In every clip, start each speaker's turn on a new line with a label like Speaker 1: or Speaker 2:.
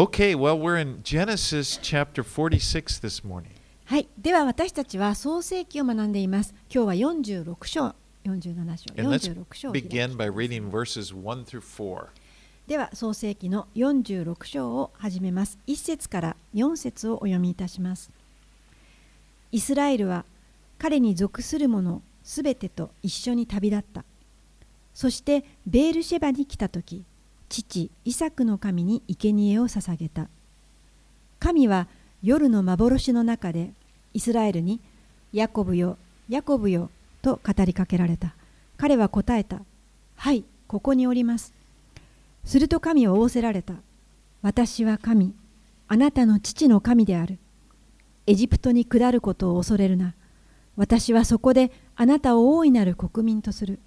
Speaker 1: Okay, well, we're in Genesis chapter 46 this morning.
Speaker 2: はい、では私たちは創世記を学んでいます。今日は46章、47章、
Speaker 1: And let's
Speaker 2: 46章を開きます
Speaker 1: begin by reading verses 1 through 4.
Speaker 2: では創世記の46章を始めます。1節から4節をお読みいたします。イスラエルは彼に属する者すべてと一緒に旅立った。そしてベールシェバに来たとき、父イサクの神に生贄を捧げた。神は夜の幻の中でイスラエルにヤコブよ、ヤコブよと語りかけられた。彼は答えた。はい、ここにおります。すると神は仰せられた。私は神、あなたの父の神である。エジプトに下ることを恐れるな。私はそこであなたを大いなる国民とする。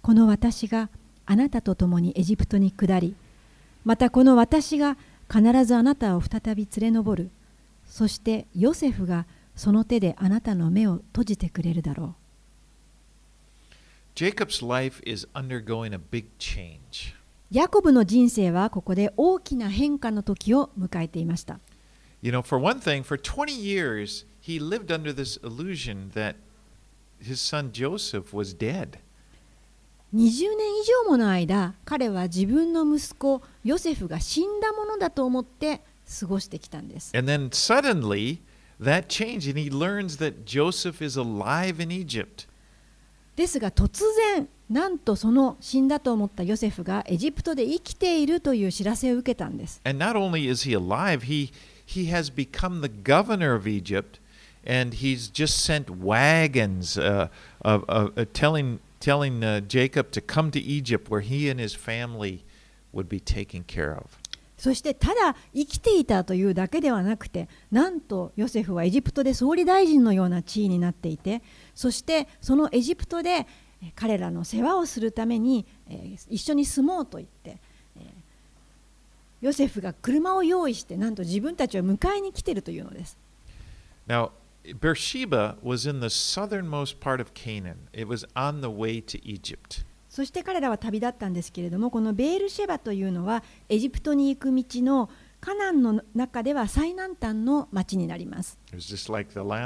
Speaker 2: この私があなたと共にエジプトに下り、またこの私が必ずあなたを再び連れ上る。そしてヨセフがその手であなたの目を閉じてくれるだろう。
Speaker 1: Jacob's life is undergoing a big change.
Speaker 2: ヤコブの人生はここで大きな変化の時を迎えていました。
Speaker 1: You know, for one thing, for 20 years, he lived under this illusion that his son Joseph was dead.
Speaker 2: 20年以上もの間彼は自分の息子ヨセフが死んだものだと思って過ごしてきたんです
Speaker 1: And then suddenly, that changed, and he learns that Joseph is alive in Egypt.
Speaker 2: ですが突然なんとその死んだと思ったヨセフがエジプトで生きているという知らせを受けたんです
Speaker 1: And not only is he alive, he, he has become the governor of Egypt, and he's just sent wagons uh, of, of, uh, telling, telling uh, Jacob to come to Egypt where he and his family would be taken care of.
Speaker 2: そしてただ生きていたというだけではなくてなんとヨセフはエジプトで総理大臣のような地位になっていてそしてそのエジプトでえー彼らの世話をするために、えー一緒に住もうと言って、えーヨセフが車を用意してなんと自分たちを迎えに来ているというのです。
Speaker 1: Now, Beersheba was in the southernmost part of Canaan, it was on the way to Egypt.
Speaker 2: そして彼らは旅立ったんですけれどもこのベールシェバというのはエジプトに行く道のカナンの中では最南端の町になります。
Speaker 1: Like.
Speaker 2: ま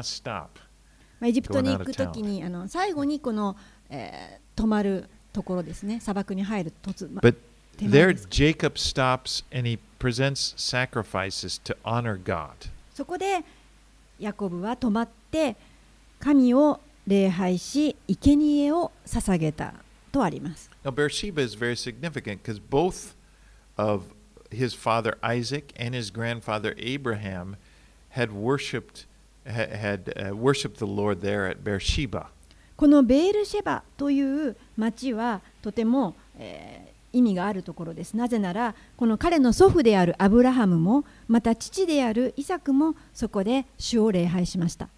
Speaker 2: あエジプトに行くときにあの最後にこの、えー泊まるところですね砂漠に入る突、ま
Speaker 1: But there, Jacob stops and he presents sacrifices to honor God.
Speaker 2: そこでヤコブは泊まって神を礼拝し生贄を捧げたとあります。
Speaker 1: Now, Beersheba is very significant because both of his father Isaac and his grandfather Abraham had worshipped ha- had uh, worshipped the Lord there at Beersheba.
Speaker 2: このベールシェバという町はとても、えー意味があるところです。なぜならこの彼の祖父であるアブラハムもまた父であるイサクもそこで主を礼拝しました。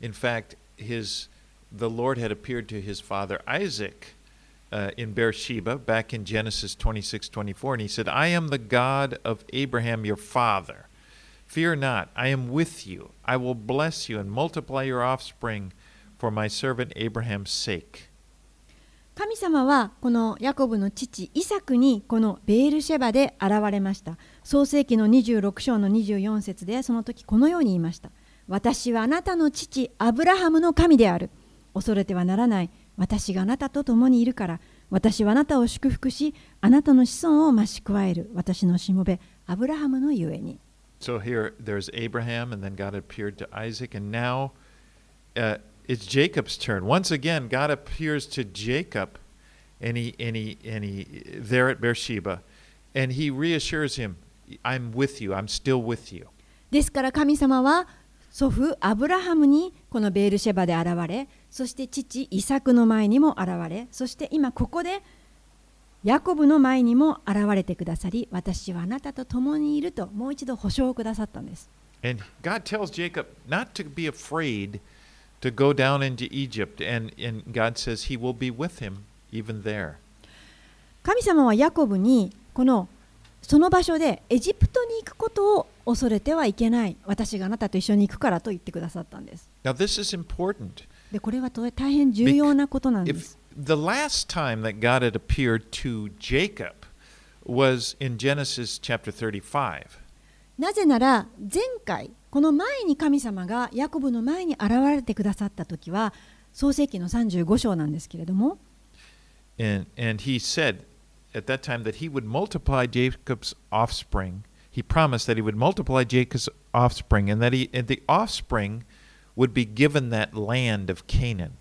Speaker 1: In fact, his the Lord had appeared to his father Isaac uh, in Beersheba back in Genesis 26:24 and he said, "I am the God of Abraham your father. Fear not, I am with you. I will bless you and multiply your offspring for my servant Abraham's sake."
Speaker 2: 神様はこのヤコブの父イサクにこのベールシェバで現れました。創世紀の26章の24節でその時このように言いました。私はあなたの父アブラハムの神である。恐れてはならない。私があなたと共にいるから。私はあなたを祝福しあなたの子孫を増し加える。私のしもべアブラハムのゆえに。
Speaker 1: So here there's Abraham, and then God appeared to Isaac, and now uh, it's Jacob's turn. Once again, God appears to Jacob, and he and he and he there at Beersheba, and he reassures him, "I'm with you. I'm still with you."
Speaker 2: ですから神様は祖父アブラハムにこのベールシェバで現れそして父イサクの前にも現れそして今ここでヤコブの前にも現れてくださり私はあなたと共にいるともう一度保証をくださったんです
Speaker 1: And God tells Jacob not to be afraid to go down into Egypt, and and God says He will be with him even there.
Speaker 2: 神様はヤコブにこのその場所でエジプトに行くことを恐れてはいけない私があなたと一緒に行くからと言ってくださったんです
Speaker 1: Now this is important.
Speaker 2: でこれはと大変重要なことなんです
Speaker 1: the last time that God had appeared to Jacob was in Genesis chapter 35.
Speaker 2: なぜなら前回この前に神様がヤコブの前に現れてくださった時は創世記の35章なんですけれども
Speaker 1: And, and he said at that time that he would multiply Jacob's offspring. He promised that he would multiply Jacob's offspring and that he, and the offspring would be given that land of Canaan.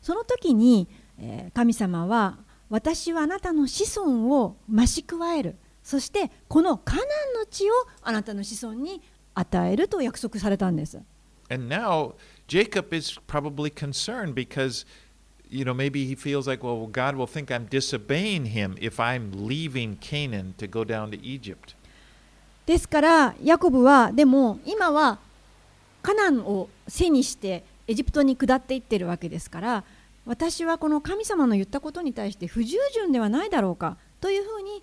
Speaker 2: その時に、えー神様は私はあなたの子孫を増し加えるそしてこのカナンの地をあなたの子孫に与えると約束されたんです。
Speaker 1: And now Jacob is probably concerned because, you know, maybe he feels like, well, God will think I'm disobeying him if I'm leaving Canaan to go down to Egypt.
Speaker 2: ですからヤコブはでも今はカナンを背にしてエジプトに下っていってるわけですから私はこの神様の言ったことに対して不従順ではないだろうかというふうに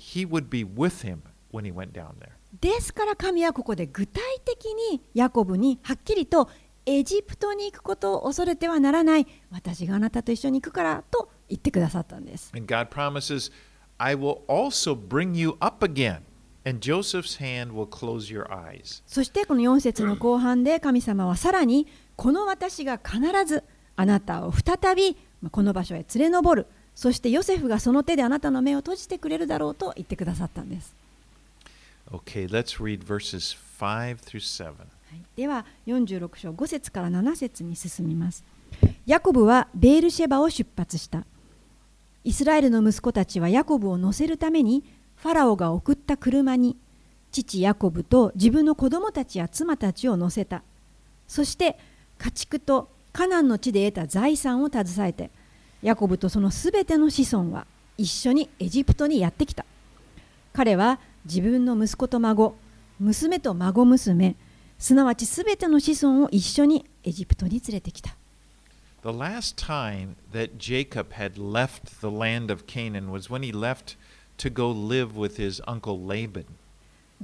Speaker 1: he would be with him when he went down there.
Speaker 2: ですから神はここで具体的にヤコブにはっきりとエジプトに行くことを恐れてはならない私があなたと一緒に行くからと言ってくださったんです。
Speaker 1: And God promises, I will also bring you up again, and Joseph's hand will close your eyes.
Speaker 2: そしてこの4節の後半で神様はさらにこの私が必ずあなたを再びまあこの場所へ連れ上るそしてヨセフがその手であなたの目を閉じてくれるだろうと言ってくださったんです。
Speaker 1: Okay, let's read verses 5 through 7.
Speaker 2: はいでは46章5節から7節に進みます。ヤコブはベールシェバを出発した。イスラエルの息子たちはヤコブを乗せるためにファラオが送った車に父ヤコブと自分の子供たちや妻たちを乗せた。そして家畜とカナンの地で得た財産を携えてヤコブとそのすべての子孫は一緒にエジプトにやってきた。彼は自分の息子と孫、娘と孫娘、すなわちすべての子孫を一緒にエジプトに連れてきた。
Speaker 1: The last time that Jacob had left the land of Canaan was when he left to go live with his uncle Laban.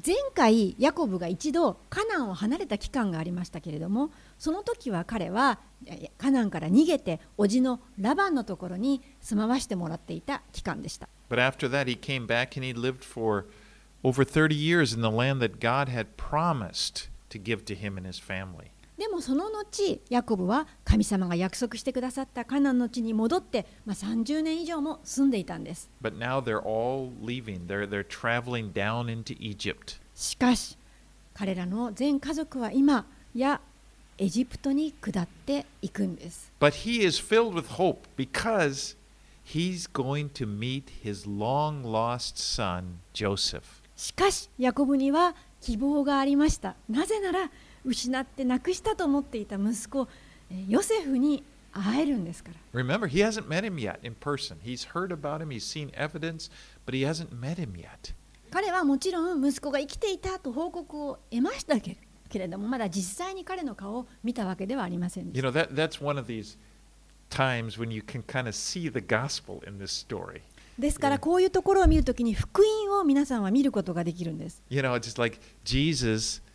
Speaker 2: 前回ヤコブが一度カナンを離れた期間がありましたけれどもその時は彼はカナンから逃げて叔父のラバンのところに住まわしてもらっていた期間でした
Speaker 1: But after that, he came back and he lived for over 30 years in the land that God had promised to give to him and his family.
Speaker 2: でもその後、ヤコブは神様が約束してくださったカナンの地に戻って、まあ、30年以上も住んでいたんです。しかし、彼らの全家族は今、や、エジプトに下っていくんです。しかし、ヤコブには希望がありました。なぜなら、失って亡くしたと思っていた息子えーヨセフに会えるんですから
Speaker 1: Remember, he hasn't met him yet in person. He's heard about him, he's seen evidence, but he hasn't met him yet.
Speaker 2: 彼はもちろん息子が生きていたと報告を得ましたけれどもまだ実際に彼の顔を見たわけではありませんで
Speaker 1: You
Speaker 2: した
Speaker 1: know, that, that's one of these times when you can kind of see the gospel in this story.
Speaker 2: ですからこういうところを見るときに福音を皆さんは見ることができるんです
Speaker 1: You know, just like Jesus, eh,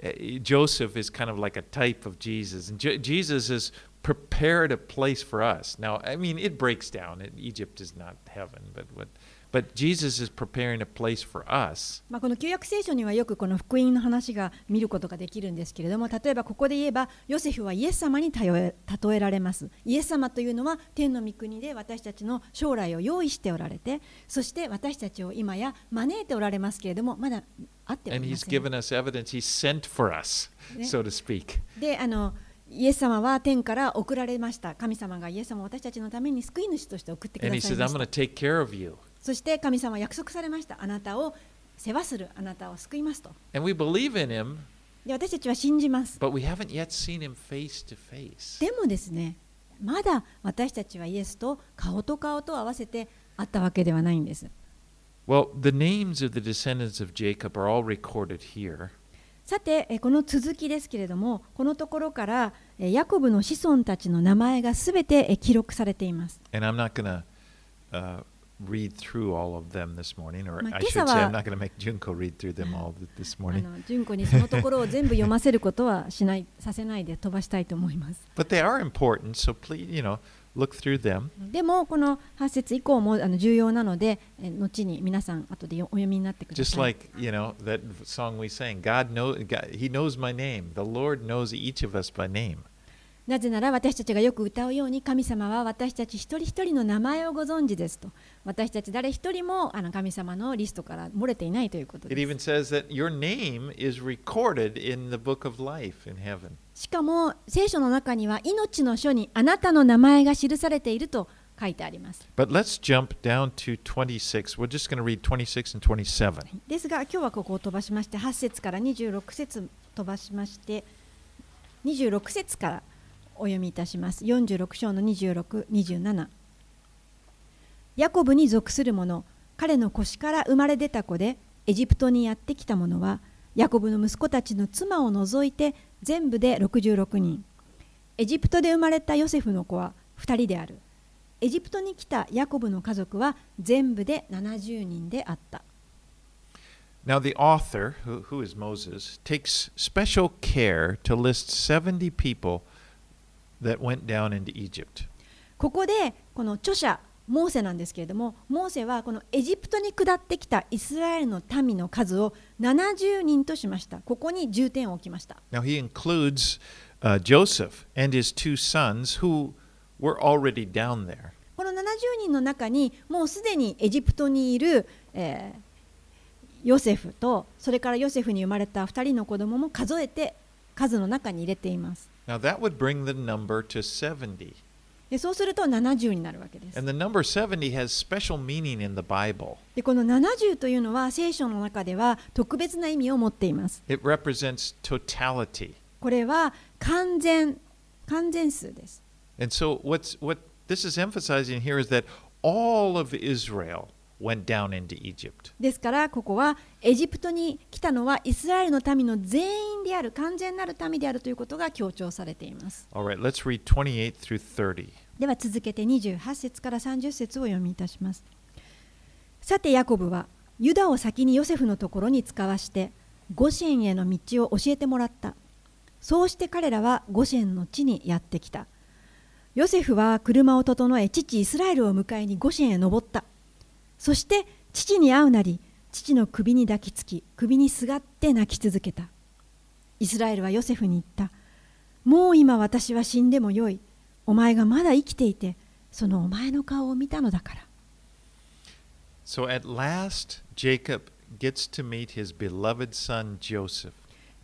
Speaker 1: Eh, Joseph is kind of like a type of Jesus, and Je- Jesus has prepared a place for us. Now, I mean, it breaks down. Egypt is not heaven, but what? But Jesus is preparing a place for us.
Speaker 2: まあ、この旧約聖書にはよくこの福音の話が見ることができるんですけれども例えばここで言えばヨセフはイエス様に例え例えられますイエス様というのは天の御国で私たちの将来を用意しておられてそして私たちを今や招いておられますけれどもまだ会ってお
Speaker 1: And
Speaker 2: りま
Speaker 1: he's
Speaker 2: せん
Speaker 1: given us evidence. He's sent for us,
Speaker 2: Yeah.
Speaker 1: so to speak.
Speaker 2: であのイエス様は天から送られました神様がイエス様を私たちのために救い主として送ってください
Speaker 1: says,
Speaker 2: ま
Speaker 1: I'm
Speaker 2: し
Speaker 1: going
Speaker 2: た
Speaker 1: to take care of you.
Speaker 2: そして神様は約束されましたあなたを世話するあなたを救いますと
Speaker 1: And we believe in him,
Speaker 2: で私たちは信じます
Speaker 1: but we haven't yet seen him face to face.
Speaker 2: でもですねまだ私たちはイエスと顔と顔と合わせて会ったわけではないんです
Speaker 1: Well, the names of the descendants of Jacob are all recorded here.
Speaker 2: さてえこの続きですけれどもこのところからえヤコブの子孫たちの名前がすべてえ記録されています。
Speaker 1: And I'm not to uh, read through all of them this morning, or
Speaker 2: まあ、
Speaker 1: I should say
Speaker 2: は-
Speaker 1: I'm not going to make Junko read through them all th- this
Speaker 2: あ
Speaker 1: morning.
Speaker 2: の純子にそのところを全部読ませることはしないさせないで飛ばしたいと思います。
Speaker 1: But they are important, so please, you know, look through them.
Speaker 2: でもこの8節以降もあの重要なのでえ後に皆さん後でよお読みになってくだ
Speaker 1: Just
Speaker 2: さい。
Speaker 1: like, you know, that song we sang, God knows, God, He knows my name. The Lord knows each of us by name.
Speaker 2: なぜなら私たちがよく歌うように神様は私たち一人一人の名前をご存知ですと私たち誰一人もあの神様のリストから漏れていないということです.しかも聖書の中には命の書にあなたの名前が記されていると書いてあります
Speaker 1: But let's jump down to 26. We're just going to read 26 and 27.
Speaker 2: ですが今日はここを飛ばしまして8節から26節飛ばしまして26節からお読みいたします。46章の2627ヤコブに属する者彼の腰から生まれ出た子でエジプトにやってきた者はヤコブの息子たちの妻を除いて全部で66人。エジプトで生まれたヨセフの子は2人である。エジプトに来たヤコブの家族は全部で70人であった。
Speaker 1: Now, the author, who, who is Moses, takes special care to list 70 people that went down into Egypt.
Speaker 2: ここでこの著者モーセなんですけれどもモーセはこのエジプトに下ってきたイスラエルの民の数を70人としましたここに重点を置きました
Speaker 1: Now, he includes uh, Joseph and his two sons who were already down there.
Speaker 2: この70人の中にもうすでにエジプトにいる、えーヨセフとそれからヨセフに生まれた2人の子供も数えて数の中に入れています
Speaker 1: Now, that would bring the number to 70.
Speaker 2: でそうすると70になるわけです
Speaker 1: And the number 70 has special meaning in the Bible.
Speaker 2: でこの70というのは聖書の中では特別な意味を持っています
Speaker 1: It represents totality.
Speaker 2: これは完全完全数です
Speaker 1: And so, what's, what this is emphasizing here is that all of Israel went down into Egypt.
Speaker 2: ですからここはエジプトに来たのはイスラエルの民の全員である完全なる民であるということが強調されています。
Speaker 1: Right, let's read 28 through 30.
Speaker 2: では続けて28節から30節を読みいたします。さてヤコブはユダを先にヨセフのところに使わしてゴシェンへの道を教えてもらった。そうして彼らはゴシェンの地にやってきた。ヨセフは車を整え父イスラエルを迎えにゴシェンへ登ったそして父に会うなり父の首に抱きつき首にすがって泣き続けた。イスラエルはヨセフに言った。もう今私は死んでもよい。お前がまだ生きていてそのお前の顔を見たのだから。
Speaker 1: So at last, Jacob gets to meet his beloved son Joseph.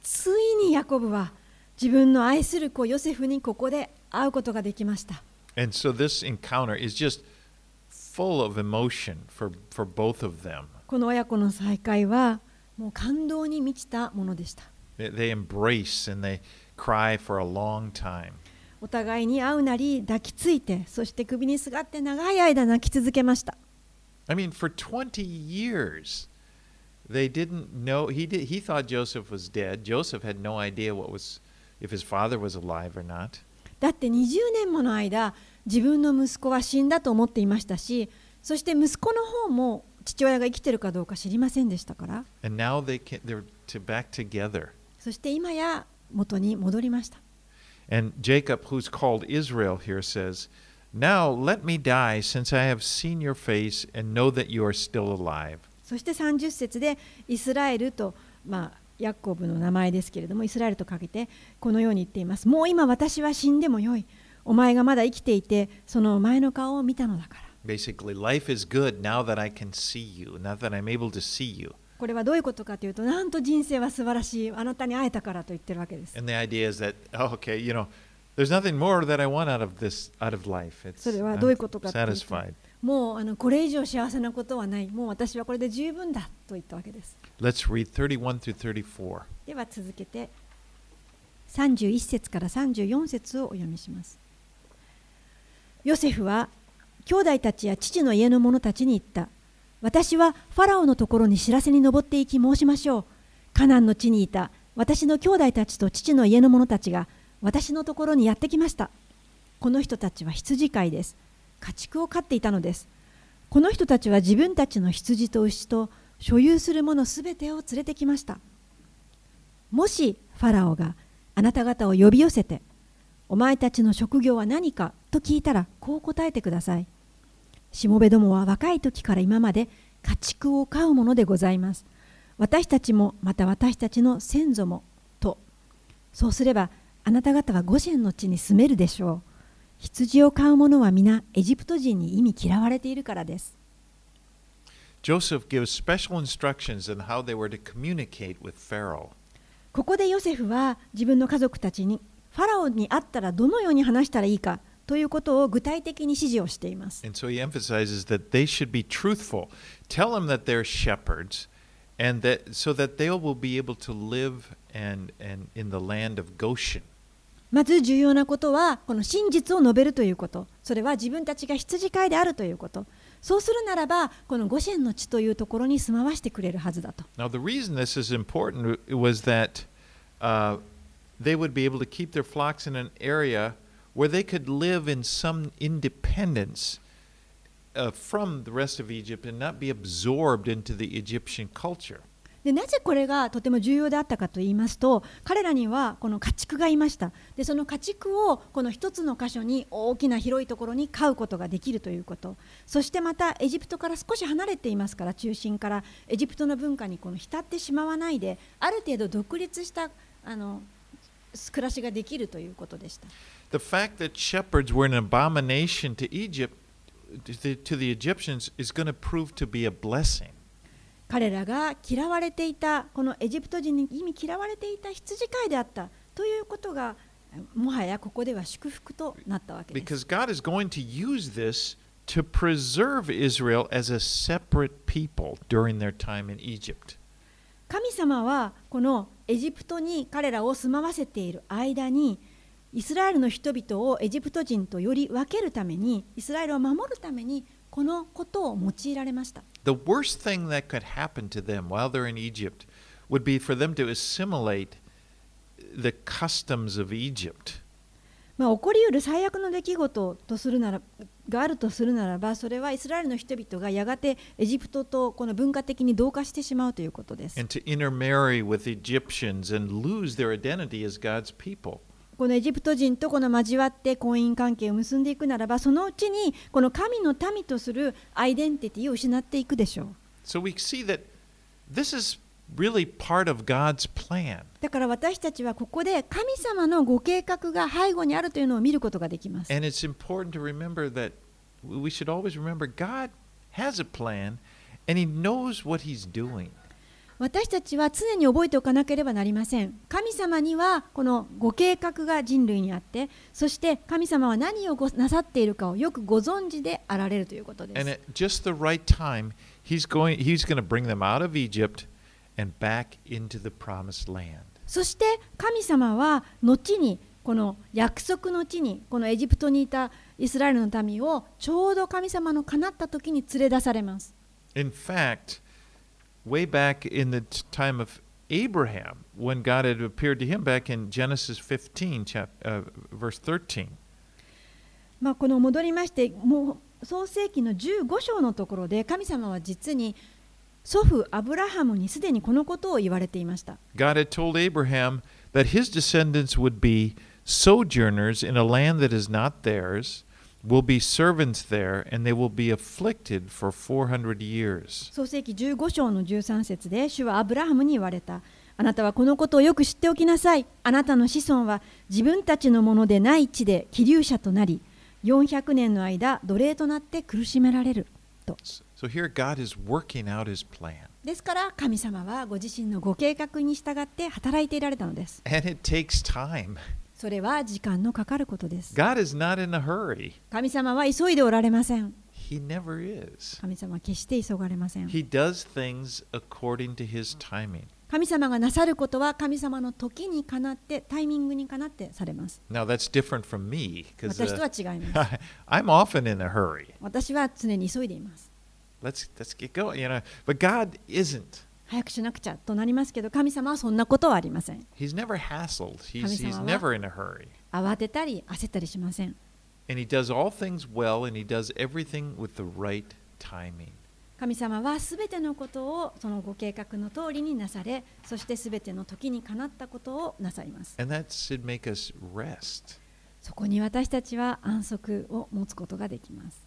Speaker 2: ついにヤコブは自分の愛する子ヨセフにここで会うことができました。
Speaker 1: And so this encounter is just full of emotion for, for both of them.
Speaker 2: この親子の再会はもう感動に満ちたものでした
Speaker 1: They, they embrace and they cry for a long time.
Speaker 2: お互いに会うなり抱きついてそして首にすがって長い間泣き続けました
Speaker 1: I mean, for 20 years, they didn't know. He, did, he thought Joseph was dead. Joseph had no idea what was, if his father was alive or not.
Speaker 2: だって20年もの間自分の息子は死んだと思っていましたし、そして息子の方も父親が生きているかどうか知りませんでしたから。そして今や元に戻りました。そして30節でイスラエルと、まあ、ヤコブの名前ですけれども、イスラエルとかけてこのように言っています。もう今私は死んでもよい。お前がまだ生きていてそのお前の顔を見たのだから
Speaker 1: Basically, life is good now that I can see you, now that I'm able to see you.
Speaker 2: これはどういうことかというとなんと人生は素晴らしいあなたに会えたからと言ってるわけです
Speaker 1: And the idea is that, oh, okay, you know, there's nothing more that I want out of this, out of life. It's
Speaker 2: それはどういうことかというと.もうあのこれ以上幸せなことはないもう私はこれで十分だと言ったわけです
Speaker 1: Let's read 31 through 34.
Speaker 2: では続けて31節から34節をお読みしますヨセフは兄弟たちや父の家の者たちに言った私はファラオのところに知らせに登っていき申しましょうカナンの地にいた私の兄弟たちと父の家の者たちが私のところにやってきました。この人たちは羊飼いです。家畜を飼っていたのです。この人たちは自分たちの羊と牛と所有するものすべてを連れてきました。もしファラオがあなた方を呼び寄せて、お前たちの職業は何かと聞いたらこう答えてください。しもべどもは若い時から今まで家畜を飼うものでございます。私たちもまた私たちの先祖もと。そうすればあなた方はゴシェンの地に住めるでしょう。羊を飼う者は皆エジプト人に意味嫌われているからです。
Speaker 1: Joseph gives special instructions on how they were to communicate with Pharaoh.
Speaker 2: ここでヨセフは自分の家族たちにファラオに会ったらどのように話したらいいかということを具体的に指示をしています。
Speaker 1: And so he emphasizes that they should be truthful. Tell them that they're shepherds and that so that they will be able to live and, and in the land of Goshen.
Speaker 2: まず重要なことはこの真実を述べるということそれは自分たちが羊飼いであるということそうするならばこのゴシェンの地というところに住まわしてくれるはずだと
Speaker 1: Now, the reason this is important was that uh, they would be able to keep their flocks in an area where they could live in some independence uh, from the rest of Egypt and not be absorbed into the Egyptian culture.
Speaker 2: でなぜこれがとても重要であったかと言いますと彼らにはこの家畜がいました。でその家畜をこの一つの箇所に大きな広いところに飼うことができるということ。そしてまたエジプトから少し離れていますから中心からエジプトの文化にこの浸ってしまわないである程度独立したあの暮らしができるということでした。
Speaker 1: The fact that shepherds were an abomination to Egypt, to the, to the Egyptians, is going to prove to be a blessing.
Speaker 2: 彼らが嫌われていたこのエジプト人に意味嫌われていた羊飼いであったということがもはやここでは祝福となったわけです
Speaker 1: Because God is going to use this to preserve Israel as a separate people during their time in Egypt.
Speaker 2: 神様はこのエジプトに彼らを住まわせている間に イスラエルの人々をエジプト人とより分けるためにイスラエルを守るためにこのことを用いられました
Speaker 1: The worst thing that could happen to them while they're in Egypt would be for them to assimilate the customs of Egypt.
Speaker 2: まあ、起こりうる最悪の出来事とするならがあるとするならばそれはイスラエルの人々がやがてエジプトとこの文化的に同化してしまうということです。
Speaker 1: and to intermarry with Egyptians and lose their identity as God's people.
Speaker 2: このエジプト人とこの交わって婚姻関係を結んでいくならばそのうちにこの神の民とするアイデンティティを失っていくでしょう。
Speaker 1: So we see that this is really part of God's plan.
Speaker 2: だから私たちはここで神様のご計画が背後にあるというのを見ることができます。
Speaker 1: And it's important to remember that we should always remember God has a plan and He knows what He's doing.
Speaker 2: 私たちは常に覚えておかなければなりません。神様にはこのご計画が人類にあって、そして神様は何をなさっているかをよくご存知であられるということで
Speaker 1: And
Speaker 2: す。
Speaker 1: at just the right time, He's going, he's going to bring them out of Egypt and back into the promised land.
Speaker 2: そして神様は後にこの約束の地にこのエジプトにいたイスラエルの民をちょうど神様の叶った時に連れ出されます。
Speaker 1: In fact, way back in the t- time of Abraham, when God had appeared to him back in Genesis 15, chap, uh, verse 13,
Speaker 2: まあ、この戻りましてもう創世紀の15章のところで神様は実に祖父アブラハムにすでにこのことを言われていました。
Speaker 1: God had told Abraham that his descendants would be sojourners in a land that is not theirs, will be servants there, and they will be afflicted for 400 years.
Speaker 2: 創世紀15章の13節で主はアブラハムに言われた。あなたはこのことをよく知っておきなさい。あなたの子孫は自分たちのものでない地で気流者となり、400年の間奴隷となって苦しめられる。と
Speaker 1: So here God is working out his plan.
Speaker 2: ですから神様はご自身のご計画に従って働いていられたのです。
Speaker 1: And it takes time.
Speaker 2: それは時間のかかることです。
Speaker 1: God is not in a hurry.
Speaker 2: 神様は急いでおられません。
Speaker 1: He never is.
Speaker 2: 神様は決して急がれません。
Speaker 1: He does things according to his timing.
Speaker 2: 神様がなさることは神様の時にかなってタイミングにかなってされます。
Speaker 1: Now that's different from me
Speaker 2: 私とは違います。
Speaker 1: I'm often in a hurry.
Speaker 2: 私は常に急いでいます。
Speaker 1: Let's let's get going, you know. But God isn't.
Speaker 2: 早くしなくちゃとなりますけど、神様はそんなことはありません。神様は神てたり焦っしません。神様はてのことをそのご計画の通りになされ、そしてすての時にかなったことをなさいます。そこに私たちは安息を持つことができます。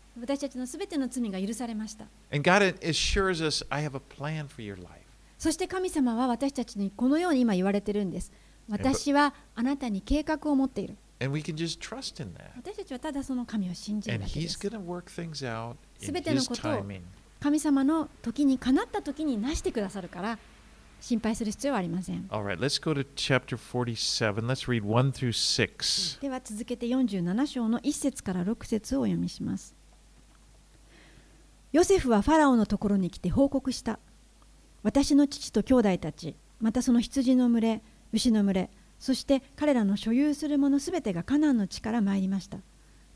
Speaker 2: 私たちのすべての罪が許されました。そして神様は私たちにこのように今言われているんです。私はあなたに計画を持っている。私たちはただその神を信じてい
Speaker 1: る。
Speaker 2: すべてのことを神様の時にかなった時に成してくださるから心配する必要はありません。では続けて47章の1節から6節をお読みします。ヨセフはファラオのところに来て報告した。私の父と兄弟たちまたその羊の群れ牛の群れそして彼らの所有するものすべてがカナンの地から参りました。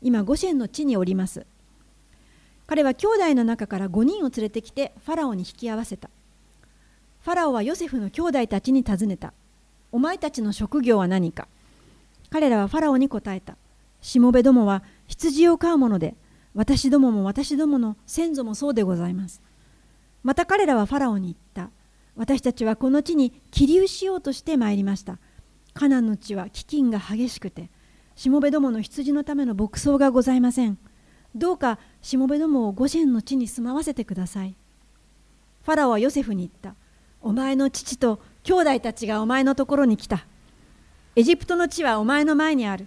Speaker 2: 今ゴシェンの地におります。彼は兄弟の中から5人を連れてきてファラオに引き合わせた。ファラオはヨセフの兄弟たちに尋ねた。お前たちの職業は何か？彼らはファラオに答えた。しもべどもは羊を飼うもので私どもも私どもの先祖もそうでございます。また彼らはファラオに言った。私たちはこの地に起立しようとして参りました。カナンの地は飢饉が激しくてしもべどもの羊のための牧草がございません。どうかしもべどもをゴシェンの地に住まわせてください。ファラオはヨセフに言った。お前の父と兄弟たちがお前のところに来た。エジプトの地はお前の前にある。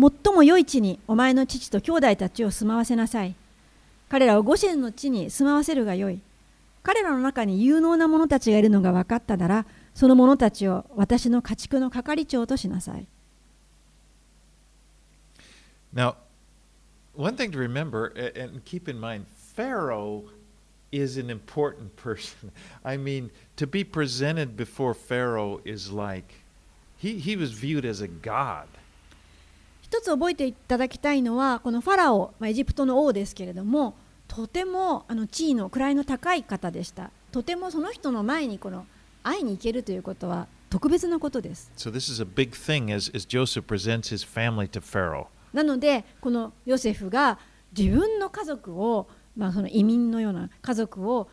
Speaker 2: 最も良い地にお前の父と兄弟たちを住まわせなさい彼らをゴシェンの地に住まわせるがよい彼らの中に有能な者たちがいるのが分かったならその者たちを私の家畜の係長としなさい
Speaker 1: Now, one thing to remember a- and keep in mind Pharaoh is an important person. I mean, to be presented before Pharaoh is like he, he was viewed as a god.
Speaker 2: 一つ覚えていただきたいのはこのファラオ、まあ、エジプトの王ですけれどもとてもあの地位の位の高い方でしたとてもその人の前にこの会いに行けるということは特別なことです
Speaker 1: So, this is a big thing as, as Joseph presents his family to Pharaoh.
Speaker 2: なのでこのヨセフが自分の家族を、まあ、その移民のような家族を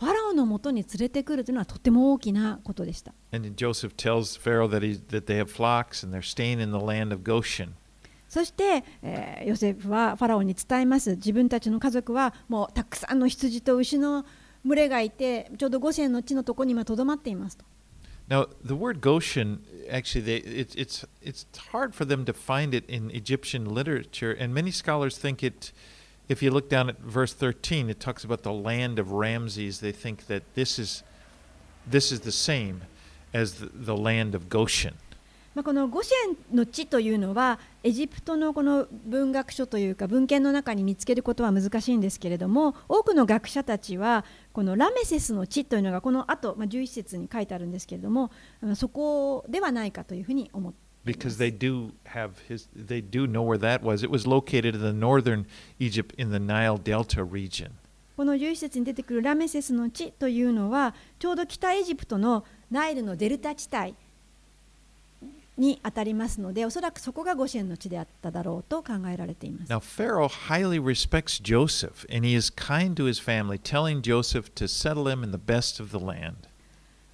Speaker 2: ファラオのもとに連れてくるというのはとても大きなことでした。
Speaker 1: And Joseph tells Pharaoh that, he, that they have flocks and they're staying in the land of Goshen.
Speaker 2: そして、えーヨセフはファラオに伝えます自分たちの家族はもうたくさんの羊と牛の群れがいてちょうどゴシェンの地のところに今とどまっていますと。
Speaker 1: Now, the word Goshen, actually, they, it, it's, it's hard for them to find it in Egyptian literature, and many scholars think it, if you look down at verse 13, it talks about the land of Ramses. They think that this is, this is the same as the, the land of Goshen.
Speaker 2: まあ、このゴシェンの地というのはエジプトのこの文学書というか文献の中に見つけることは難しいんですけれども多くの学者たちはこのラメセスの地というのがこの後、まあ、11節に書いてあるんですけれどもうんそこではないかというふうに思って
Speaker 1: Because
Speaker 2: す
Speaker 1: they do have his, they do know where that was. It was located in the northern Egypt in the Nile Delta region.
Speaker 2: この11節に出てくるラメセスの地というのはちょうど北エジプトのナイルのデルタ地帯にあたりますのでおそらくそこがゴシェンの地であっただろうと考えられています。
Speaker 1: Now, Pharaoh highly respects Joseph, and he is kind to his family, telling Joseph to settle him in the best of the land.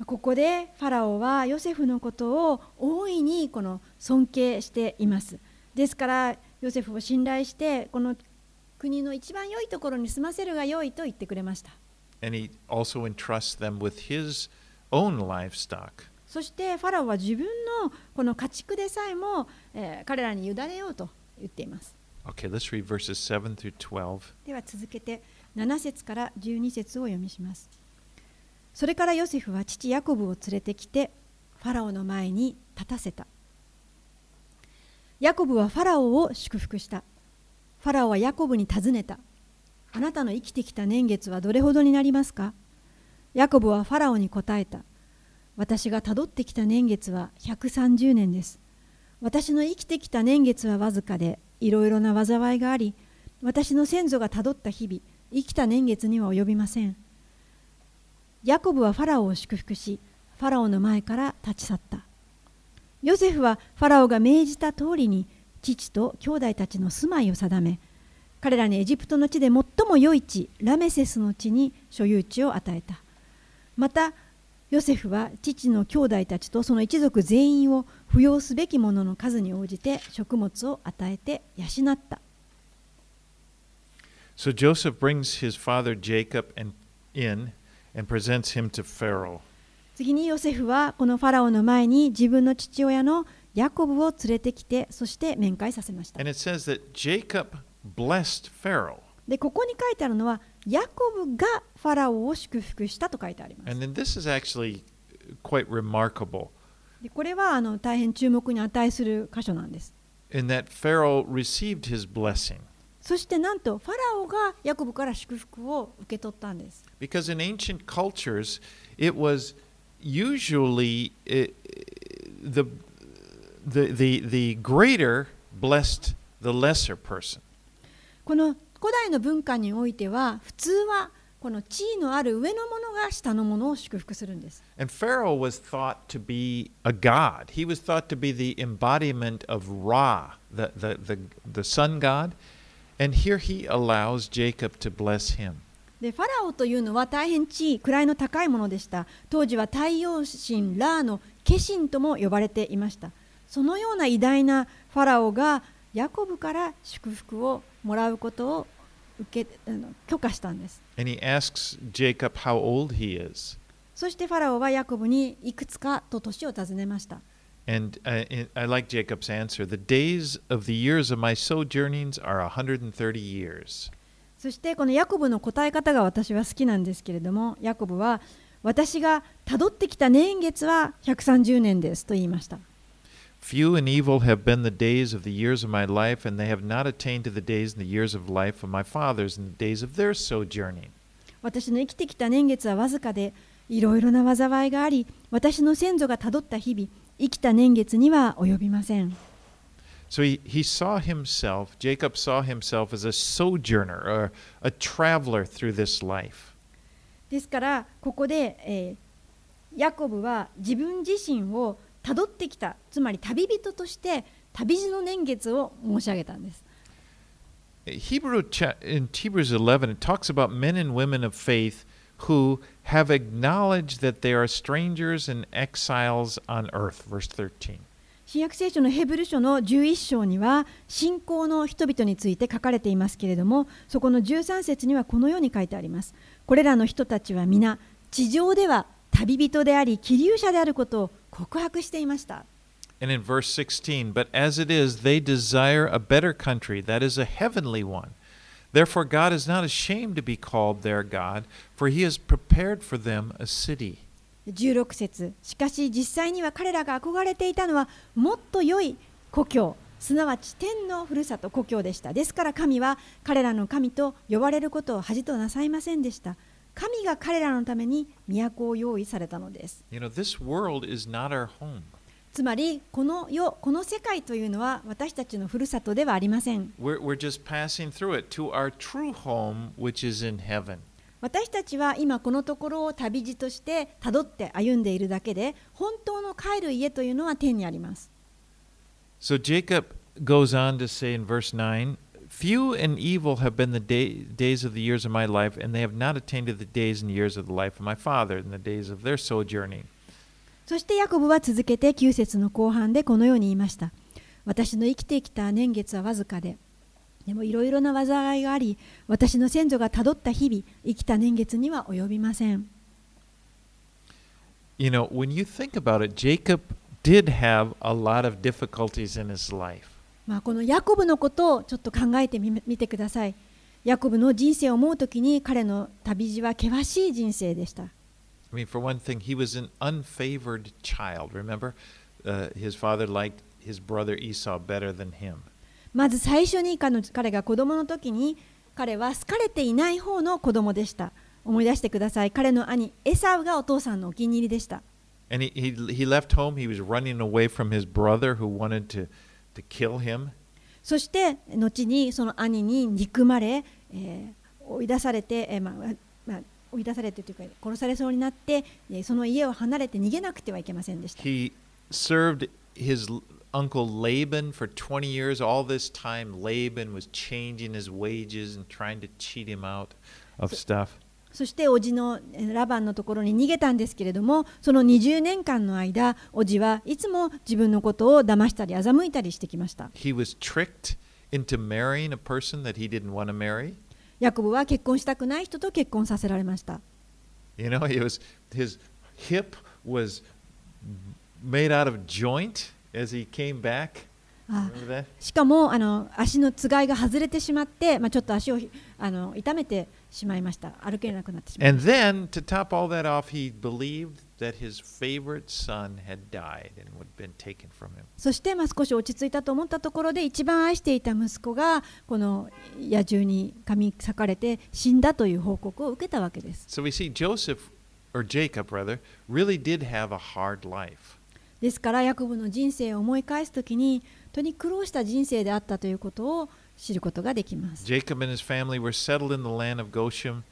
Speaker 2: ここでファラオはヨセフのことを大いにこの尊敬しています。ですからヨセフを信頼してこの国の一番良いところに住ませるが良いと言ってくれました。
Speaker 1: And he also entrusts them with his own livestock.
Speaker 2: そしてファラオは自分のこの家畜でさえも、えー彼らに委ねようと言っています。
Speaker 1: Okay, let's read verses 7 through 12.
Speaker 2: では続けて7節から12節をお読みします。それからヨセフは父ヤコブを連れてきてファラオの前に立たせたヤコブはファラオを祝福したファラオはヤコブに尋ねたあなたの生きてきた年月はどれほどになりますか？ヤコブはファラオに答えた私がたどってきた年月は130年です。私の生きてきた年月はわずかでいろいろな災いがあり私の先祖がたどった日々生きた年月には及びません。ヤコブはファラオを祝福しファラオの前から立ち去った。ヨセフはファラオが命じた通りに父と兄弟たちの住まいを定め彼らにエジプトの地で最も良い地ラメセスの地に所有地を与えた。またヨセフは父の兄弟たちとその一族全員を扶養すべきものの数に応じて食物を与えて養った
Speaker 1: So Joseph brings his father Jacob in and presents him to Pharaoh.
Speaker 2: 次にヨセフはこのファラオの前に自分の父親のヤコブを連れてきてそして面会させました
Speaker 1: And it says that Jacob blessed Pharaoh.
Speaker 2: でここに書いてあるのはヤコブがファラオを祝福したと書いてあります。でこれはあの大変注目に値する箇所なんです。そしてなんとファラオがヤコブから祝福を受け取ったんです。この古代の文化においては普通はこの地位のある上のものが下のものを祝福するんです
Speaker 1: And Pharaoh was thought to be a god. He was thought to be the embodiment of Ra, the, the, the, the sun god. And here he allows Jacob to bless him.
Speaker 2: でファラオというのは大変地位位の高いものでした当時は太陽神ラーの化身とも呼ばれていましたそのような偉大なファラオがヤコブから祝福をもらうことを受けあの許可したんです
Speaker 1: And he asks Jacob how old he is.
Speaker 2: そしてファラオはヤコブにいくつかと年を尋ねました
Speaker 1: And uh, in- I like Jacob's answer. The days of the years of my sojournings are 130 years.
Speaker 2: そしてこのヤコブの答え方が私は好きなんですけれどもヤコブは私がたどってきた年月は130年ですと言いました
Speaker 1: Few and evil have been the days of the years of my life, and they have not attained to the days and the years of life of my fathers in the days of their sojourning.
Speaker 2: 私の生きてきた年月はわずかでいろいろな災いがあり私の先祖がたどった日々生きた年月には及びません
Speaker 1: So he, he saw himself, Jacob saw himself as a sojourner or a traveler through this life.
Speaker 2: ですからここで、えーヤコブは自分自身を たどってきたつまり旅人として旅路の年月を申し上げたんです
Speaker 1: Hebrew in Hebrews 11 it talks about men and women of faith who have acknowledged that they are strangers and exiles on earth verse 13.
Speaker 2: 新約聖書のヘブル書の11章には信仰の人々について書かれていますけれどもそこの13節にはこのように書いてありますこれらの人たちは皆地上では旅人であり気流者であることを告白していました
Speaker 1: And in verse 16, but as it is, they desire a better country, that is a heavenly one. Therefore, God is not ashamed to be called their God, for he has prepared for them a city.
Speaker 2: 16節しかし実際には彼らが憧れていたのはもっと良い故郷すなわち天のふるさと故郷でしたですから神は彼らの神と呼ばれることを恥となさいませんでした神が彼らのために都を用意されたのです。つまり、この世、この世界というのは私たちのふるさとではありません。私たちは今このところを旅路としてたどって歩んでいるだけで、本当の帰る家というのは天にあります。
Speaker 1: So Jacob goes on to say in verse 9, Few and evil have been the day, days of the years of my life, and they have not attained to the days and years of the life of my father, in the days of their sojourning.
Speaker 2: そしてヤコブは続けて9節の後半でこのように言いました。私の生きてきた年月はわずかで、でもいろいろな災いがあり、私の先祖がたどった日々、生きた年月には及びません。
Speaker 1: You know, when you think about it, Jacob did have a lot of difficulties in his life.
Speaker 2: まあ、このヤコブのことをちょっと考えてみてください。ヤコブの人生を思うときに彼の旅路は険しい人生でした。
Speaker 1: I
Speaker 2: まず最初に彼,の彼が子供のときに彼は好かれていない方の子供でした。思い出してください。彼の兄エサがお父さんのお気に入りでした。
Speaker 1: To kill him.
Speaker 2: そして後にその兄に憎まれ、えー追い出されて、えーまあまあ、追い出されてというか殺されそうになってえーその家を離れて逃げなくてはいけませんでした
Speaker 1: He served his uncle Laban for 20 years. All this time, Laban was changing his wages and trying to cheat him out of stuff.
Speaker 2: そして叔父のえーラバンのところに逃げたんですけれどもその20年間の間叔父はいつも自分のことを騙したり欺いたりしてきました
Speaker 1: He was tricked into marrying a person that he didn't want to marry.
Speaker 2: ヤコブは結婚したくない人と結婚させられました
Speaker 1: You know, it was his hip was made out of joint as he came back.
Speaker 2: しかもあの足のつがいが外れてしまって、まあ、ちょっと足をひあの痛めてしまいました。歩けなくなってしまい。そして、まあ、少し落ち着いたと思ったところで、一番愛していた息子がこの野獣に髪み裂かれて死んだという報告を受けたわけです。
Speaker 1: So we Joseph or Jacob rather really did have a hard life.
Speaker 2: ですから、ヤコブの人生を思い返すときに、本に苦労した人生であったということを。知ることができます
Speaker 1: Jacob and his family were settled in the land of Goshen,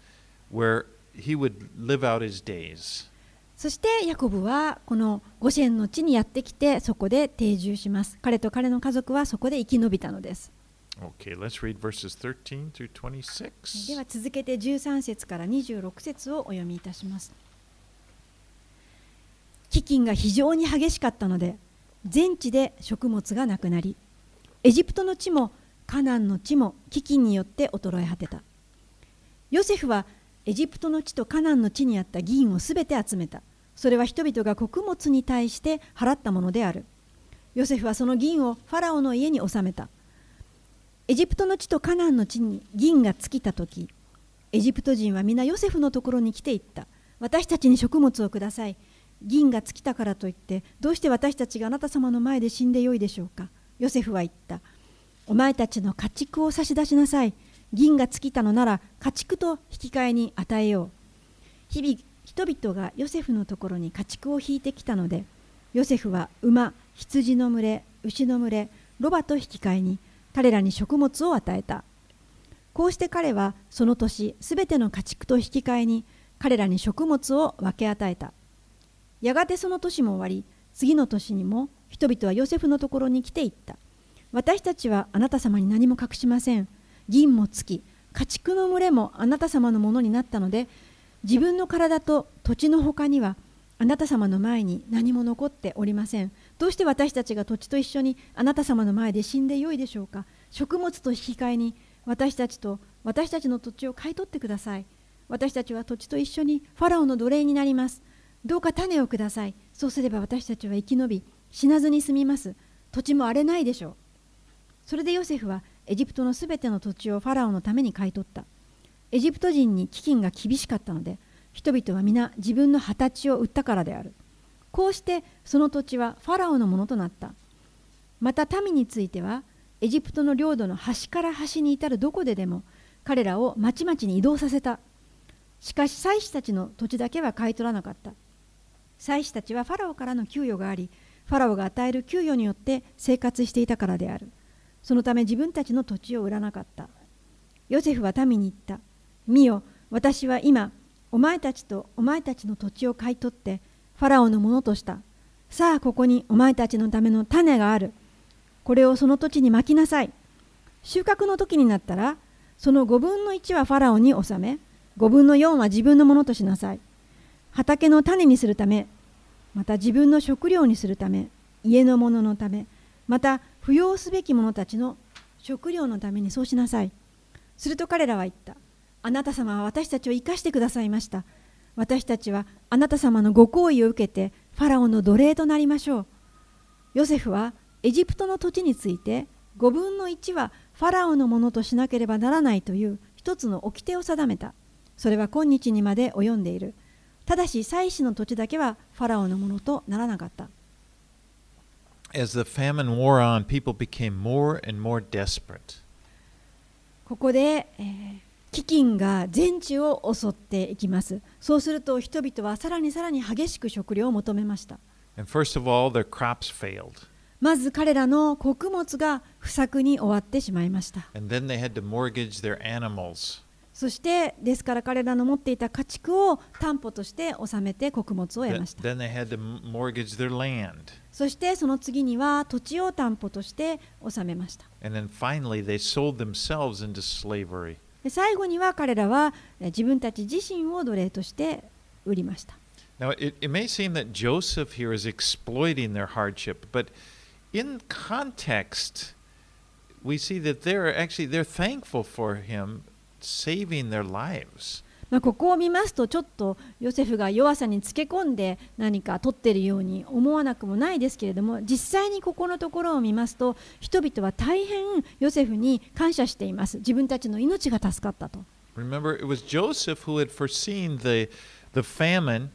Speaker 1: where he would live out his days.
Speaker 2: そしてヤコブはこのゴシェンの地にやってきてそこで定住します彼と彼の家族はそこで生き延びたのです
Speaker 1: Okay, let's read verses 13 through 26.
Speaker 2: では続けて13節から26節をお読みいたします飢饉が非常に激しかったので全地で食物がなくなりエジプトの地もカナンの地も飢饉によって衰え果てた。ヨセフはエジプトの地とカナンの地にあった銀をすべて集めた。それは人々が穀物に対して払ったものである。ヨセフはその銀をファラオの家に納めた。エジプトの地とカナンの地に銀が尽きた時エジプト人は皆ヨセフのところに来ていった。私たちに食物をください。銀が尽きたからといってどうして私たちがあなた様の前で死んでよいでしょうか。ヨセフは言った。お前たちの家畜を差し出しなさい。銀が尽きたのなら家畜と引き換えに与えよう。日々人々がヨセフのところに家畜を引いてきたのでヨセフは馬羊の群れ牛の群れロバと引き換えに彼らに食物を与えた。こうして彼はその年すべての家畜と引き換えに彼らに食物を分け与えた。やがてその年も終わり次の年にも人々はヨセフのところに来ていった。私たちはあなた様に何も隠しません。銀も尽き家畜の群れもあなた様のものになったので自分の体と土地の他にはあなた様の前に何も残っておりません。どうして私たちが土地と一緒にあなた様の前で死んでよいでしょうか。食物と引き換えに私たちと私たちの土地を買い取ってください。私たちは土地と一緒にファラオの奴隷になります。どうか種をください。そうすれば私たちは生き延び死なずに済みます。土地も荒れないでしょう。それでヨセフはエジプトのすべての土地をファラオのために買い取った。エジプト人に飢饉が厳しかったので人々は皆自分の二十歳を売ったからである。こうしてその土地はファラオのものとなった。また民についてはエジプトの領土の端から端に至るどこででも彼らを町々に移動させた。しかし祭司たちの土地だけは買い取らなかった。祭司たちはファラオからの給与がありファラオが与える給与によって生活していたからである。そのため自分たちの土地を売らなかった。ヨセフは民に言った。見よ私は今お前たちとお前たちの土地を買い取ってファラオのものとした。さあここにお前たちのための種がある。これをその土地にまきなさい。収穫の時になったらその5分の1はファラオに納め5分の4は自分のものとしなさい。畑の種にするためまた自分の食料にするため家の者のためまた扶養すべき者たちの食料のためにそうしなさい。すると彼らは言った。あなた様は私たちを生かしてくださいました。私たちはあなた様のご好意を受けてファラオの奴隷となりましょう。ヨセフはエジプトの土地について5分の1はファラオのものとしなければならないという一つの掟を定めた。それは今日にまで及んでいる。ただし祭司の土地だけはファラオのものとならなかった。
Speaker 1: As the famine wore on, people became more and more desperate.
Speaker 2: ここで、えー飢饉が全地を襲っていきますそうすると人々はさらにさらに激しく食料を求めました
Speaker 1: And first of all, their crops failed.
Speaker 2: まず彼らの穀物が不作に終わってしまいました
Speaker 1: And then they had to mortgage their animals.
Speaker 2: そしてですから彼らの持っていた家畜を担保として納めて穀物を得ました.そしてその次には土地を担保として納めました最後には彼らはえ自分たち自身を奴隷として売りました
Speaker 1: Now, it, it may seem that Joseph here is exploiting their hardship, but in context, we see that they're actually they're thankful for him saving their lives.
Speaker 2: まあ、ここを見ますとちょっとヨセフが弱さにつけ込んで何か取っているように思わなくもないですけれども実際にここのところを見ますと人々は大変ヨセフに感謝しています自分たちの命が助かったと
Speaker 1: Remember, it was Joseph who had foreseen the the famine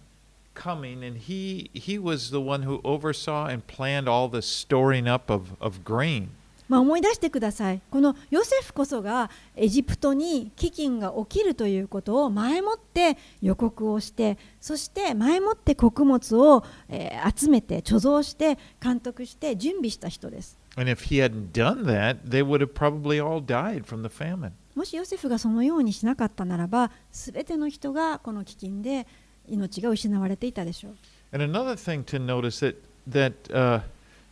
Speaker 1: coming, and he he was the one who oversaw and planned all the storing up of, of grain.
Speaker 2: まあ、思い出してください。このヨセフこそがエジプトに飢饉が起きるということを前もって予告をしてそして前もって穀物を、えー集めて貯蔵して監督して準備した人です。
Speaker 1: And if he hadn't done that, they would have probably all died from the famine.
Speaker 2: もしヨセフがそのようにしなかったならば全ての人がこの飢饉で命が失われていたでしょう。
Speaker 1: And another thing to notice that that uh,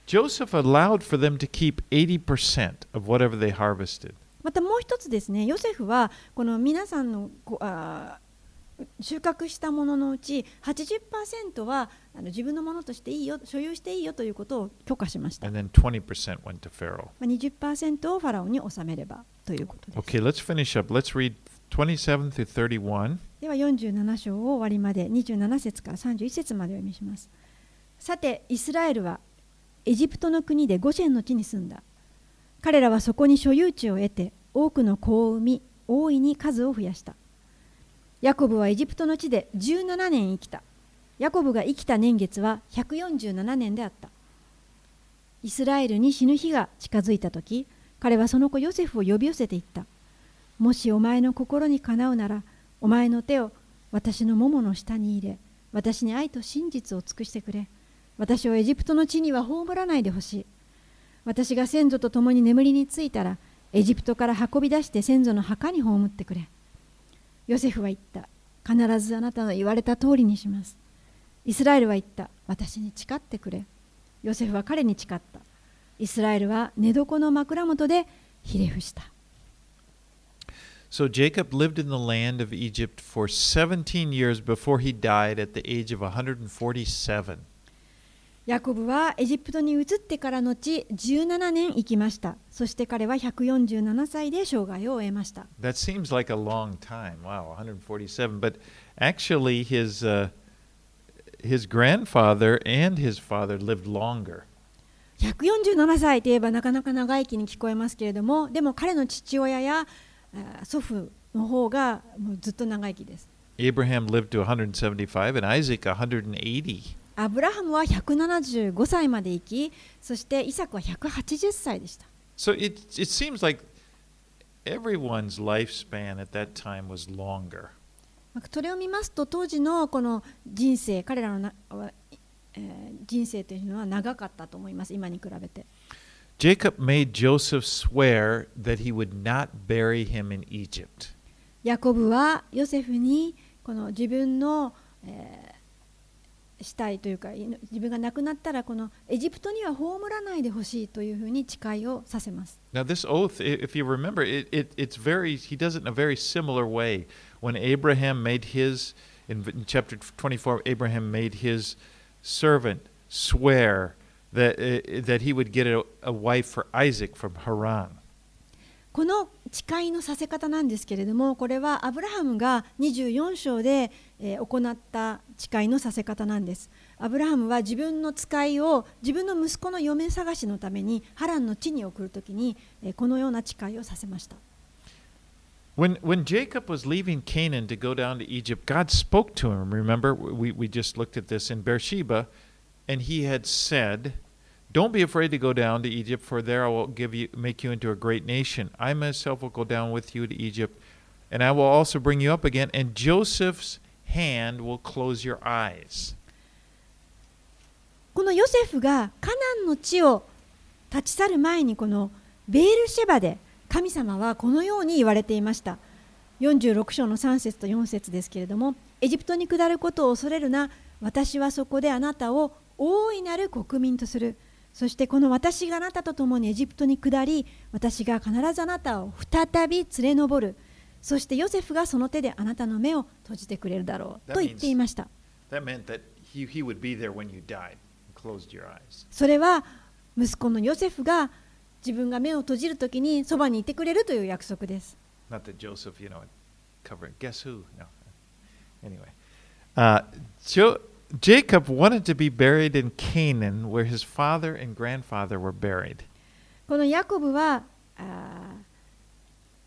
Speaker 1: Joseph allowed for them to keep 80% of whatever they harvested.
Speaker 2: またもう一つですねヨセフはこの皆さんのこあー収穫したもののうち80%はあの自分のものとしていいよ所有していいよということを許可しました、ま
Speaker 1: And then 20% went to Pharaoh.
Speaker 2: あ、20%をファラオに納めればということです
Speaker 1: Okay, let's finish up. Let's read 27 through 31.
Speaker 2: では47章を終わりまで27節から31節までお読みしますさてイスラエルはエジプトの国でゴシェンの地に住んだ。彼らはそこに所有地を得て多くの子を産み大いに数を増やした。ヤコブはエジプトの地で17年生きた。ヤコブが生きた年月は147年であった。イスラエルに死ぬ日が近づいた時彼はその子ヨセフを呼び寄せていった。もしお前の心にかなうならお前の手を私のももの下に入れ私に愛と真実を尽くしてくれ。私をエジプトの地には葬らないでほしい。私が先祖と共に眠りについたらエジプトから運び出して先祖の墓に葬ってくれ。ヨセフは言った。必ずあなたの言われた通りにします。イスラエルは言った。私に誓ってくれ。ヨセフは彼に誓った。イスラエルは寝床の枕元でひれ伏した。
Speaker 1: So Jacob lived in the land of Egypt for 17 years before he died at the age of 147.
Speaker 2: ヤコブはエジプトに移ってから後17年生きました。そして彼は147歳で生涯を終えました。
Speaker 1: That seems like a long time. Wow, 147. But actually, his uh, his grandfather and his father lived longer.
Speaker 2: 147歳といえばなかなか長生きに聞こえますけれども、でも彼の父親やあ祖父の方がもうずっと長生きです。
Speaker 1: Abraham lived to 175 and Isaac 180.
Speaker 2: アブラハムは175歳まで生き、そしてイサクは180歳でした。
Speaker 1: So it it seems like everyone's lifespan at that time was longer.
Speaker 2: それを見ますと当時のこの人生、彼らのな、えー人生というのは長かったと思います、今に比べて。
Speaker 1: Jacob made Joseph swear that he would not bury him in Egypt.
Speaker 2: ヤコブはヨセフにこの自分の、えー死体というか自分が亡くなったらこのエジプトには葬らないでほしいというふうに誓いをさせます。
Speaker 1: Now, this oath, i- if you remember, it, it, it's very, he does it in a very similar way. When Abraham made his, in, in chapter 24, Abraham made his servant swear that, uh, that he would get a, a wife for Isaac from Haran.
Speaker 2: この誓いのさせ方なんですけれどもこれはアブラハムが24章で、行った誓いのさせ方なんです。アブラハムは自分の使いを自分の息子の嫁探しのためにハランの地に送るときに、このような誓いをさせました。
Speaker 1: When, when Jacob was leaving Canaan to go down to Egypt, God spoke to him. Remember, we, we just looked at this in Beersheba, and he had said, Don't be afraid to go down to Egypt, for there I will give you, make you into a great nation. I myself will go down with you to Egypt, and I will also bring you up again, and Joseph's hand will close your eyes.
Speaker 2: このヨセフがカナンの地を立ち去る前にこのベールシェバで神様はこのように言われていました46章の3節と4節ですけれどもエジプトに下ることを恐れるな私はそこであなたを大いなる国民とするそしてこの私があなたと共にエジプトに下り私が必ずあなたを再び連れ上るそしてヨセフがその手であなたの目を閉じてくれるだろうと言っていました.それは息子のヨセフが自分が目を閉じるときにそばにいてくれるという約束です。
Speaker 1: Not that Joseph, you know, covered. Guess who? No. Anyway, uh, jo- Jacob wanted to be buried in Canaan, where his father and grandfather were buried.
Speaker 2: このヤコブはあー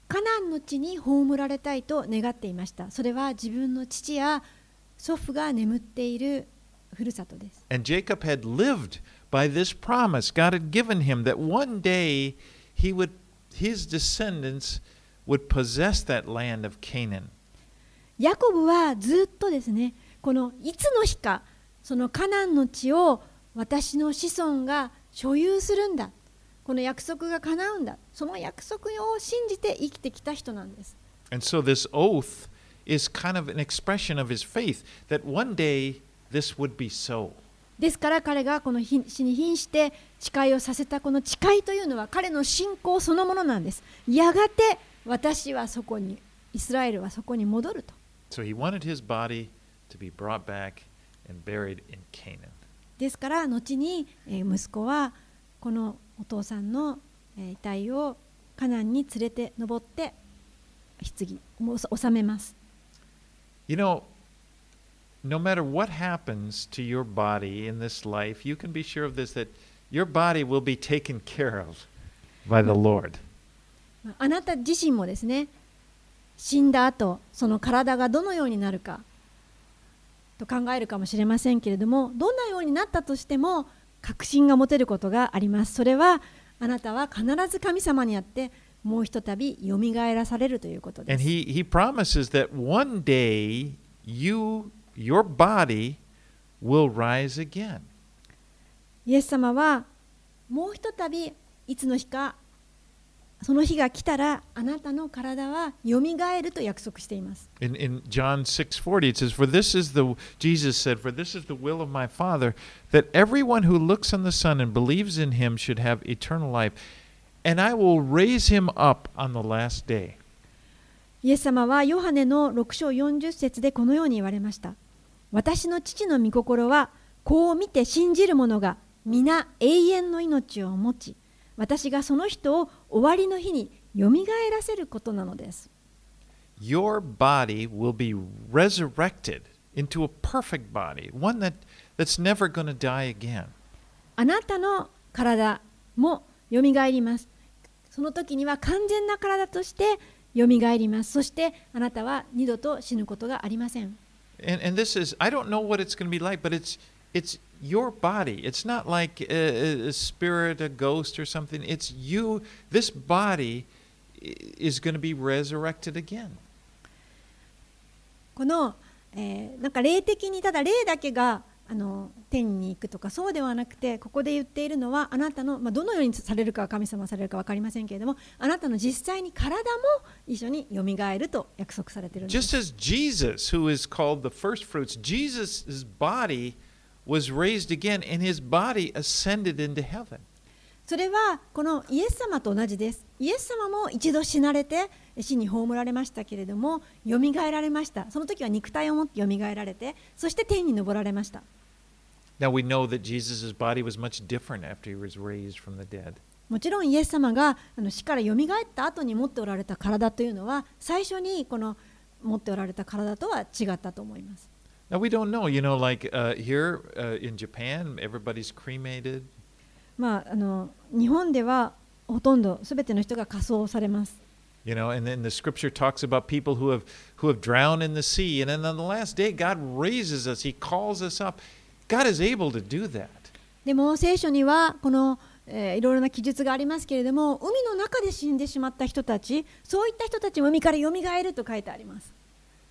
Speaker 2: カナンの地に葬られたいと願っていました。それは自分の父や祖父が眠っているふるさとです。
Speaker 1: And Jacob had lived by this promise God had given him that one day he would, his descendants would possess that land of Canaan.
Speaker 2: ヤコブはずっとですね、 このいつの日かそのカナンの地を私の子孫が所有するんだ。この約束が叶うんだ。その約束を信じて生きてきた人なんです。
Speaker 1: And so this oath is kind of an expression of his faith that one day this would be so.
Speaker 2: ですから彼がこの死に瀕して誓いをさせたこの誓いというのは彼の信仰そのものなんです。やがて私はそこに、イスラエルはそこに戻ると。
Speaker 1: So he wanted his body to be brought back and buried in Canaan.
Speaker 2: ですから後にえー息子はこのお父さんのえー遺体をカナンに連れて登って棺を収めます。
Speaker 1: You know, no matter what happens to your body in this life, you can be sure of this that your body will be taken care of by the Lord.
Speaker 2: まああなた自身もですね死んだ後その体がどのようになるかと考えるかもしれませんけれどもどんなようになったとしても確信が持てることがありますそれはあなたは必ず神様にあってもうひとたびよみがえらされるということで
Speaker 1: And
Speaker 2: す
Speaker 1: he, he promises that one day you your body will rise again.
Speaker 2: イエス様はもうひとたびいつの日かその日が来たらあなたの体はよみがえると約束しています
Speaker 1: In, in John 6:40 it says for this is the Jesus said for this is the will of my father that everyone who looks on the son and believes in him should have eternal life and I will raise him up on the last day.
Speaker 2: イエス様はヨハネの6章40節でこのように言われました。私の父の御心はこう見て信じる者が皆永遠の命を持ち、私がその人を終わりの日によみがえらせることなのです。
Speaker 1: Your body will be resurrected into a perfect body, one that, that's never going to die again.
Speaker 2: あなたの体もよみがえります。その時には完全な体としてよみがえります。そしてあなたは二度と死ぬことがありません。
Speaker 1: And, and this is, I don't know what it's going to be like, but it's, it's your body. It's not like a, a spirit, a ghost, or something. It's you. This body is going to be resurrected again.
Speaker 2: この、えーなんか霊的にただ霊だけがあの天に行くとかそうではなくてここで言っているのはあなたの、まあ、どのようにされるかは神様はされるか分かりませんけれどもあなたの実際に体も一緒によみがえると約束されているんです
Speaker 1: Just as Jesus, who is called the first fruits, Jesus' body was raised again, and his body ascended into heaven.
Speaker 2: それはこのイエス様と同じですイエス様も一度死なれて死に葬られましたけれどもよみがえられましたその時は肉体を持ってよみがえられてそして天に昇られました
Speaker 1: Now we know that Jesus' body was much different after he was raised from the dead.
Speaker 2: もちろんイエス様があの死からよみがえった後に持っておられた体というのは最初にこの持っておられた体とは違ったと思います。
Speaker 1: Now we don't know, you know, like uh, here uh, in Japan, everybody's cremated.
Speaker 2: まあ、あの日本ではほとんど全ての人が火葬されます。
Speaker 1: You know, and then the scripture talks about people who have who have drowned in the sea, and then on the last day, God raises us. He calls us up. God is able to do that.
Speaker 2: でも聖書にはこの、えーいろいろな記述がありますけれども海の中で死んでしまった人たちそういった人たちも海からよみがえると書いてあります。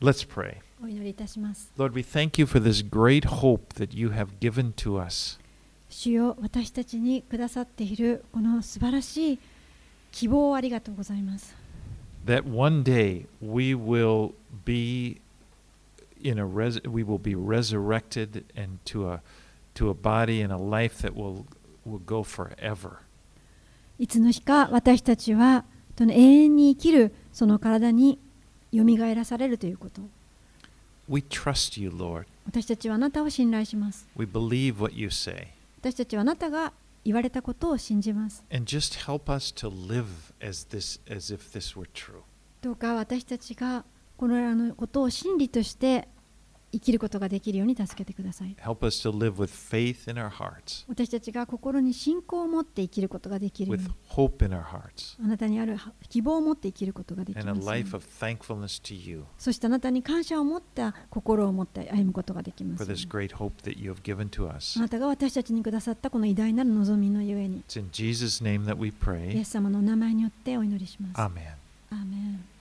Speaker 1: Let's pray.
Speaker 2: お祈りいたします。
Speaker 1: Lord, we thank you for this great hope that you have given to us.
Speaker 2: 主よ私たちにくださっているこの素晴らしい希望をありがとうございます。
Speaker 1: That one day we will be in a res- we will be resurrected and to a to a body and a life that will will go forever.
Speaker 2: いつの日か私たちはその永遠に生きるその体に よらされるということ。私たちはあなたを信頼します。私たちはあなたが言われたことを信じます。
Speaker 1: As
Speaker 2: か私たちがこのようなことを真理として生きることができるように助けてください。
Speaker 1: Help us to live with faith in our hearts,
Speaker 2: 私たちが心に信仰を持って生きることができるよう
Speaker 1: with
Speaker 2: に、
Speaker 1: hope in our hearts,
Speaker 2: あなたにある希望を持って生きることができますように
Speaker 1: life of thankfulness to you
Speaker 2: そしてあなたに感謝を持った心を持って歩むことができます
Speaker 1: for
Speaker 2: よう
Speaker 1: this
Speaker 2: に
Speaker 1: great hope that you have given to
Speaker 2: あ.なたが私たちにくださったこの偉大なる望みのゆえに
Speaker 1: It's in Jesus' name that we
Speaker 2: イエ.ス様のお名前によってお祈りします。
Speaker 1: Amen.
Speaker 2: アーメン